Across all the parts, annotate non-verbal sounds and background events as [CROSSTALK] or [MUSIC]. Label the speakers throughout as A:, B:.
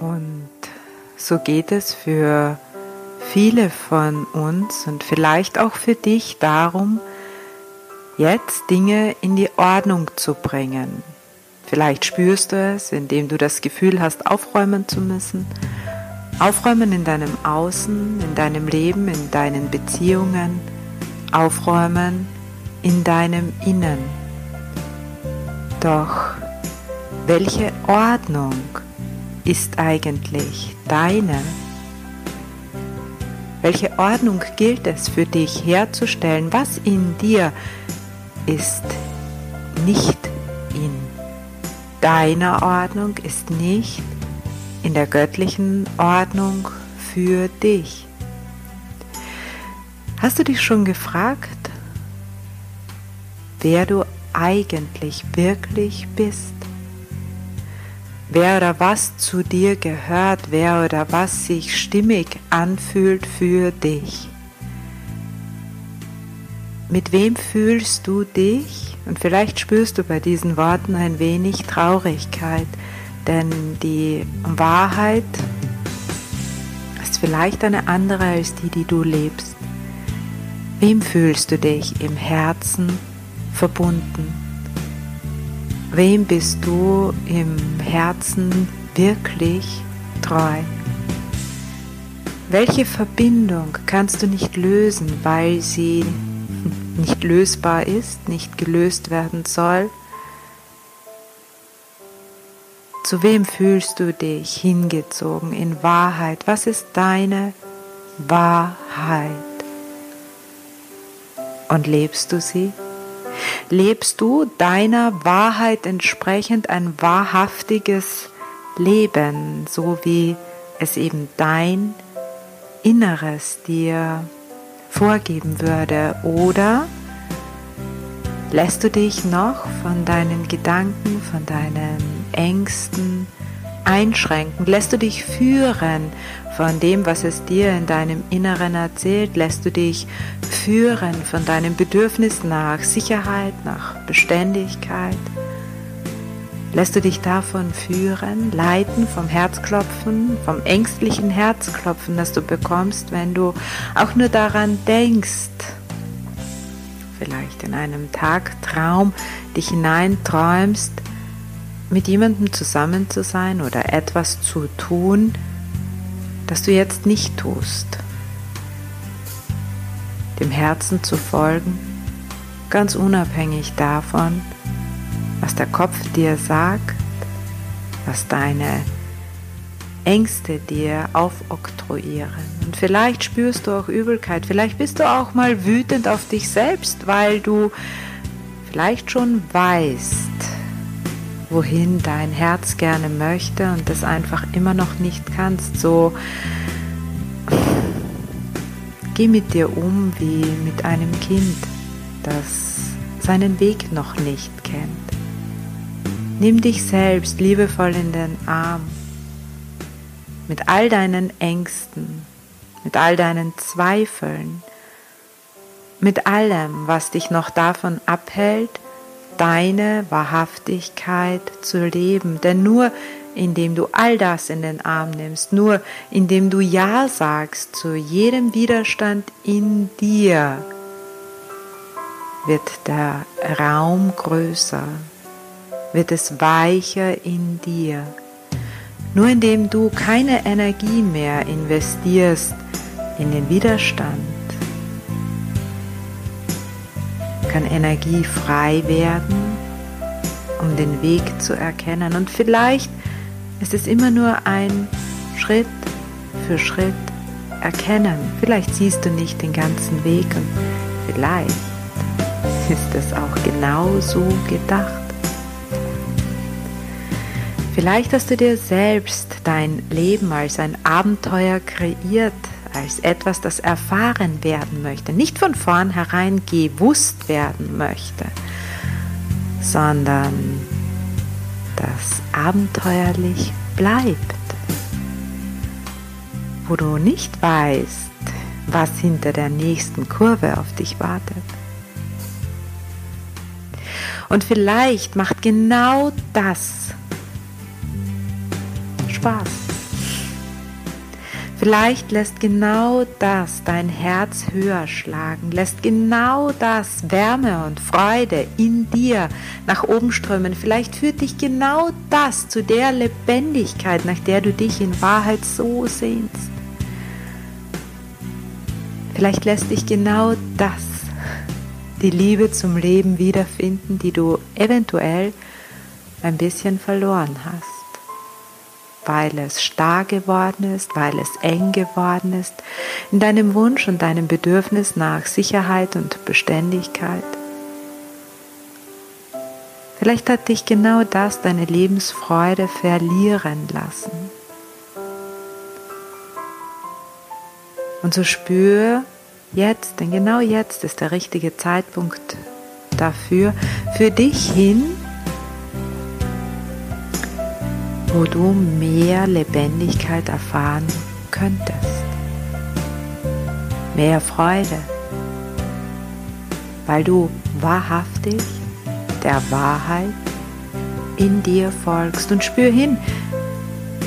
A: Und so geht es für viele von uns und vielleicht auch für dich darum, jetzt Dinge in die Ordnung zu bringen. Vielleicht spürst du es, indem du das Gefühl hast, aufräumen zu müssen. Aufräumen in deinem Außen, in deinem Leben, in deinen Beziehungen. Aufräumen in deinem Innen. Doch welche Ordnung ist eigentlich deine? Welche Ordnung gilt es für dich herzustellen? Was in dir ist nicht in deiner Ordnung, ist nicht in der göttlichen Ordnung für dich? Hast du dich schon gefragt, wer du eigentlich wirklich bist? Wer oder was zu dir gehört, wer oder was sich stimmig anfühlt für dich. Mit wem fühlst du dich? Und vielleicht spürst du bei diesen Worten ein wenig Traurigkeit, denn die Wahrheit ist vielleicht eine andere als die, die du lebst. Wem fühlst du dich im Herzen verbunden? Wem bist du im Herzen wirklich treu? Welche Verbindung kannst du nicht lösen, weil sie [LAUGHS] nicht lösbar ist, nicht gelöst werden soll? Zu wem fühlst du dich hingezogen in Wahrheit? Was ist deine Wahrheit? Und lebst du sie? Lebst du deiner Wahrheit entsprechend ein wahrhaftiges Leben, so wie es eben dein Inneres dir vorgeben würde? Oder lässt du dich noch von deinen Gedanken, von deinen Ängsten einschränken? Lässt du dich führen von dem, was es dir in deinem Inneren erzählt? Lässt du dich führen von deinem Bedürfnis nach Sicherheit, nach Beständigkeit? Lässt du dich davon führen, leiten vom Herzklopfen, vom ängstlichen Herzklopfen, das du bekommst, wenn du auch nur daran denkst, vielleicht in einem Tagtraum dich hineinträumst, mit jemandem zusammen zu sein oder etwas zu tun, das du jetzt nicht tust. Dem Herzen zu folgen, ganz unabhängig davon, was der Kopf dir sagt, was deine Ängste dir aufoktroyieren. Und vielleicht spürst du auch Übelkeit, vielleicht bist du auch mal wütend auf dich selbst, weil du vielleicht schon weißt, wohin dein Herz gerne möchte und das einfach immer noch nicht kannst. So geh mit dir um wie mit einem Kind, das seinen Weg noch nicht kennt. Nimm dich selbst liebevoll in den Arm mit all deinen Ängsten, mit all deinen Zweifeln, mit allem, was dich noch davon abhält, deine Wahrhaftigkeit zu leben. Denn nur indem du all das in den Arm nimmst, nur indem du Ja sagst zu jedem Widerstand in dir, wird der Raum größer, wird es weicher in dir. Nur indem du keine Energie mehr investierst in den Widerstand, kann Energie frei werden, um den Weg zu erkennen. Und vielleicht ist es immer nur ein Schritt für Schritt erkennen. Vielleicht siehst du nicht den ganzen Weg und vielleicht ist es auch genau so gedacht. Vielleicht hast du dir selbst dein Leben als ein Abenteuer kreiert, als etwas, das erfahren werden möchte, nicht von vornherein gewusst werden möchte, sondern das abenteuerlich bleibt, wo du nicht weißt, was hinter der nächsten Kurve auf dich wartet. Und vielleicht macht genau das Spaß. Vielleicht lässt genau das dein Herz höher schlagen, lässt genau das Wärme und Freude in dir nach oben strömen. Vielleicht führt dich genau das zu der Lebendigkeit, nach der du dich in Wahrheit so sehnst. Vielleicht lässt dich genau das, die Liebe zum Leben wiederfinden, die du eventuell ein bisschen verloren hast weil es starr geworden ist, weil es eng geworden ist, in deinem Wunsch und deinem Bedürfnis nach Sicherheit und Beständigkeit. Vielleicht hat dich genau das deine Lebensfreude verlieren lassen. Und so spür jetzt, denn genau jetzt ist der richtige Zeitpunkt dafür, für dich hin, wo du mehr Lebendigkeit erfahren könntest. Mehr Freude, weil du wahrhaftig der Wahrheit in dir folgst und spür hin,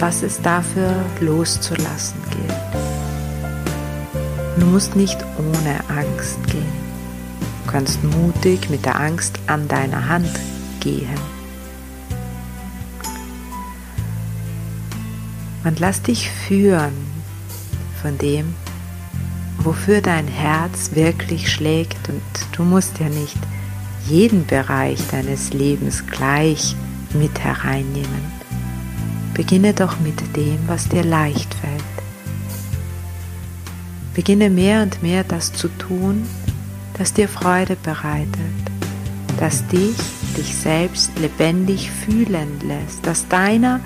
A: was es dafür loszulassen gilt. Du musst nicht ohne Angst gehen. Du kannst mutig mit der Angst an deiner Hand gehen. Und lass dich führen von dem, wofür dein Herz wirklich schlägt. Und du musst ja nicht jeden Bereich deines Lebens gleich mit hereinnehmen. Beginne doch mit dem, was dir leicht fällt. Beginne mehr und mehr das zu tun, das dir Freude bereitet, das dich, dich selbst lebendig fühlen lässt, das deiner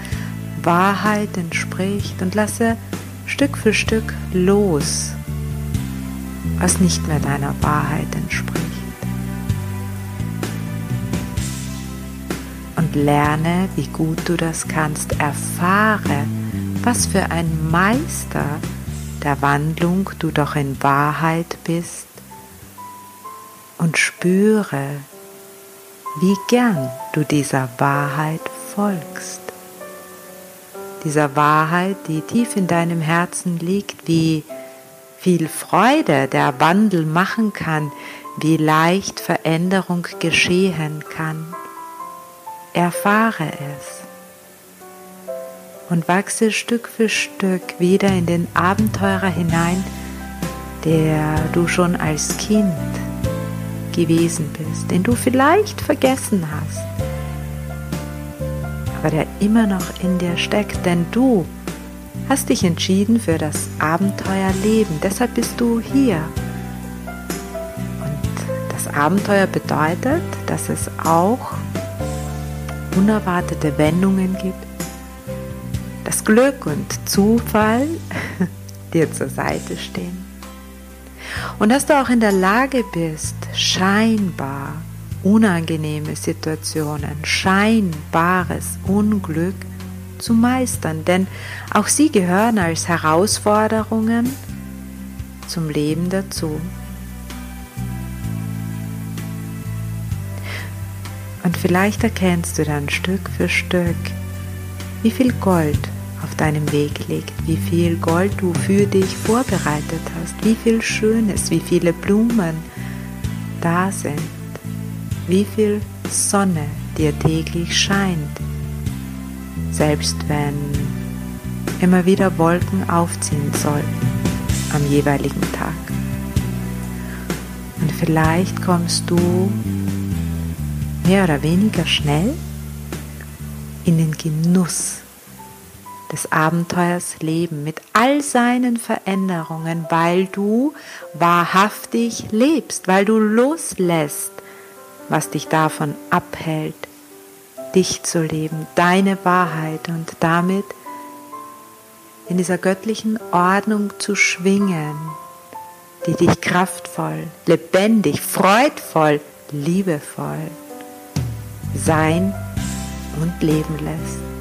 A: Wahrheit entspricht und lasse Stück für Stück los, was nicht mehr deiner Wahrheit entspricht. Und lerne, wie gut du das kannst. Erfahre, was für ein Meister der Wandlung du doch in Wahrheit bist. Und spüre, wie gern du dieser Wahrheit folgst dieser Wahrheit, die tief in deinem Herzen liegt, wie viel Freude der Wandel machen kann, wie leicht Veränderung geschehen kann. Erfahre es und wachse Stück für Stück wieder in den Abenteurer hinein, der du schon als Kind gewesen bist, den du vielleicht vergessen hast aber der immer noch in dir steckt, denn du hast dich entschieden für das Abenteuerleben, deshalb bist du hier. Und das Abenteuer bedeutet, dass es auch unerwartete Wendungen gibt, dass Glück und Zufall [LAUGHS] dir zur Seite stehen. Und dass du auch in der Lage bist, scheinbar unangenehme Situationen, scheinbares Unglück zu meistern, denn auch sie gehören als Herausforderungen zum Leben dazu. Und vielleicht erkennst du dann Stück für Stück, wie viel Gold auf deinem Weg liegt, wie viel Gold du für dich vorbereitet hast, wie viel Schönes, wie viele Blumen da sind wie viel Sonne dir täglich scheint, selbst wenn immer wieder Wolken aufziehen sollten am jeweiligen Tag. Und vielleicht kommst du mehr oder weniger schnell in den Genuss des Abenteuers Leben mit all seinen Veränderungen, weil du wahrhaftig lebst, weil du loslässt was dich davon abhält, dich zu leben, deine Wahrheit und damit in dieser göttlichen Ordnung zu schwingen, die dich kraftvoll, lebendig, freudvoll, liebevoll sein und leben lässt.